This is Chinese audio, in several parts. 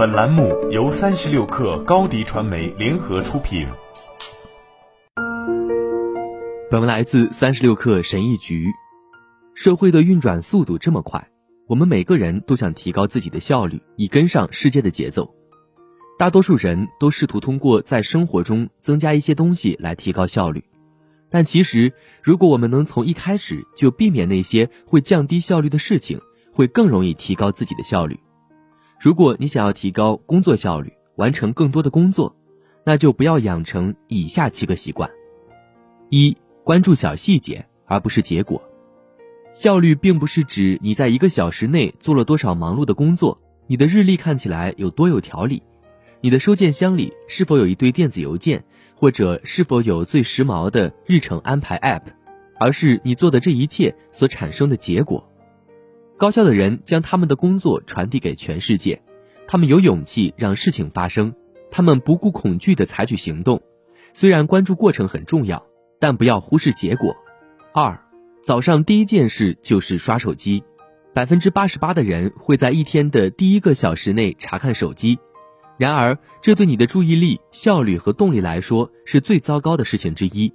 本栏目由三十六氪高低传媒联合出品。本文来自三十六氪神译局。社会的运转速度这么快，我们每个人都想提高自己的效率，以跟上世界的节奏。大多数人都试图通过在生活中增加一些东西来提高效率，但其实，如果我们能从一开始就避免那些会降低效率的事情，会更容易提高自己的效率。如果你想要提高工作效率，完成更多的工作，那就不要养成以下七个习惯：一、关注小细节，而不是结果。效率并不是指你在一个小时内做了多少忙碌的工作，你的日历看起来有多有条理，你的收件箱里是否有一堆电子邮件，或者是否有最时髦的日程安排 App，而是你做的这一切所产生的结果。高效的人将他们的工作传递给全世界，他们有勇气让事情发生，他们不顾恐惧地采取行动。虽然关注过程很重要，但不要忽视结果。二，早上第一件事就是刷手机。百分之八十八的人会在一天的第一个小时内查看手机，然而这对你的注意力、效率和动力来说是最糟糕的事情之一。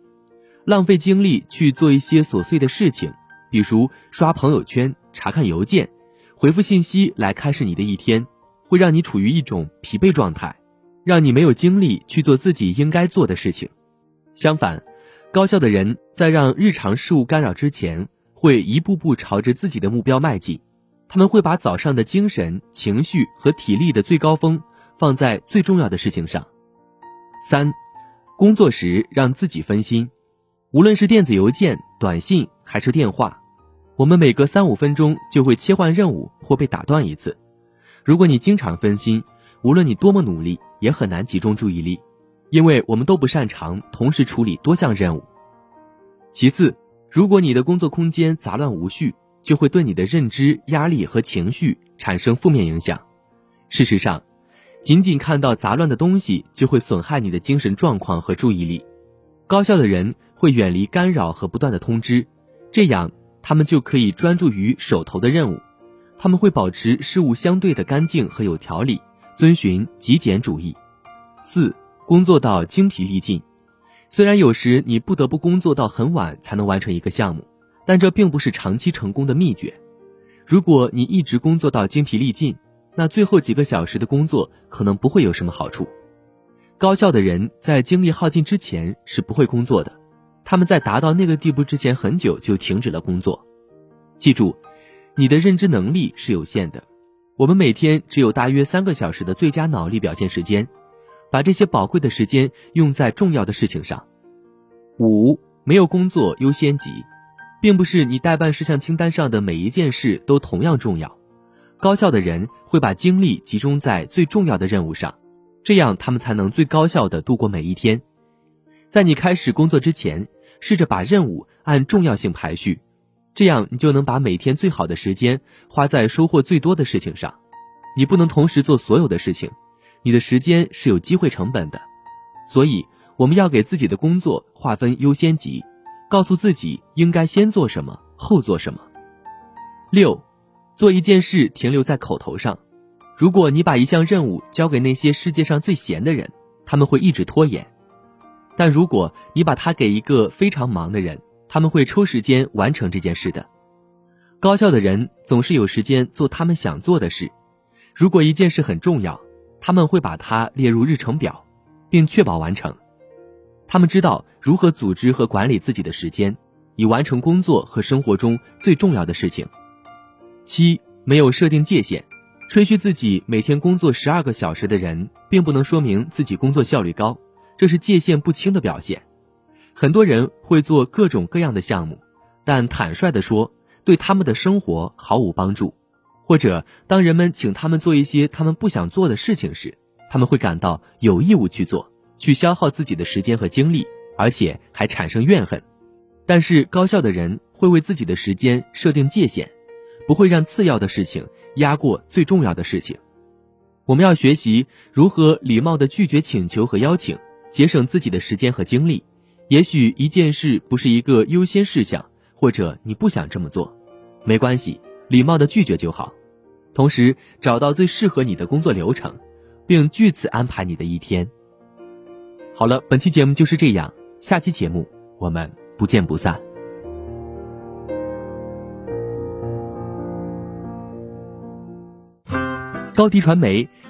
浪费精力去做一些琐碎的事情。比如刷朋友圈、查看邮件、回复信息来开始你的一天，会让你处于一种疲惫状态，让你没有精力去做自己应该做的事情。相反，高效的人在让日常事务干扰之前，会一步步朝着自己的目标迈进。他们会把早上的精神、情绪和体力的最高峰放在最重要的事情上。三，工作时让自己分心，无论是电子邮件、短信。还是电话，我们每隔三五分钟就会切换任务或被打断一次。如果你经常分心，无论你多么努力，也很难集中注意力，因为我们都不擅长同时处理多项任务。其次，如果你的工作空间杂乱无序，就会对你的认知、压力和情绪产生负面影响。事实上，仅仅看到杂乱的东西就会损害你的精神状况和注意力。高效的人会远离干扰和不断的通知。这样，他们就可以专注于手头的任务。他们会保持事物相对的干净和有条理，遵循极简主义。四，工作到精疲力尽。虽然有时你不得不工作到很晚才能完成一个项目，但这并不是长期成功的秘诀。如果你一直工作到精疲力尽，那最后几个小时的工作可能不会有什么好处。高效的人在精力耗尽之前是不会工作的。他们在达到那个地步之前很久就停止了工作。记住，你的认知能力是有限的。我们每天只有大约三个小时的最佳脑力表现时间，把这些宝贵的时间用在重要的事情上。五，没有工作优先级，并不是你待办事项清单上的每一件事都同样重要。高效的人会把精力集中在最重要的任务上，这样他们才能最高效的度过每一天。在你开始工作之前。试着把任务按重要性排序，这样你就能把每天最好的时间花在收获最多的事情上。你不能同时做所有的事情，你的时间是有机会成本的。所以，我们要给自己的工作划分优先级，告诉自己应该先做什么，后做什么。六，做一件事停留在口头上。如果你把一项任务交给那些世界上最闲的人，他们会一直拖延。但如果你把它给一个非常忙的人，他们会抽时间完成这件事的。高效的人总是有时间做他们想做的事。如果一件事很重要，他们会把它列入日程表，并确保完成。他们知道如何组织和管理自己的时间，以完成工作和生活中最重要的事情。七，没有设定界限，吹嘘自己每天工作十二个小时的人，并不能说明自己工作效率高。这是界限不清的表现。很多人会做各种各样的项目，但坦率地说，对他们的生活毫无帮助。或者，当人们请他们做一些他们不想做的事情时，他们会感到有义务去做，去消耗自己的时间和精力，而且还产生怨恨。但是，高效的人会为自己的时间设定界限，不会让次要的事情压过最重要的事情。我们要学习如何礼貌地拒绝请求和邀请。节省自己的时间和精力，也许一件事不是一个优先事项，或者你不想这么做，没关系，礼貌的拒绝就好。同时，找到最适合你的工作流程，并据此安排你的一天。好了，本期节目就是这样，下期节目我们不见不散。高迪传媒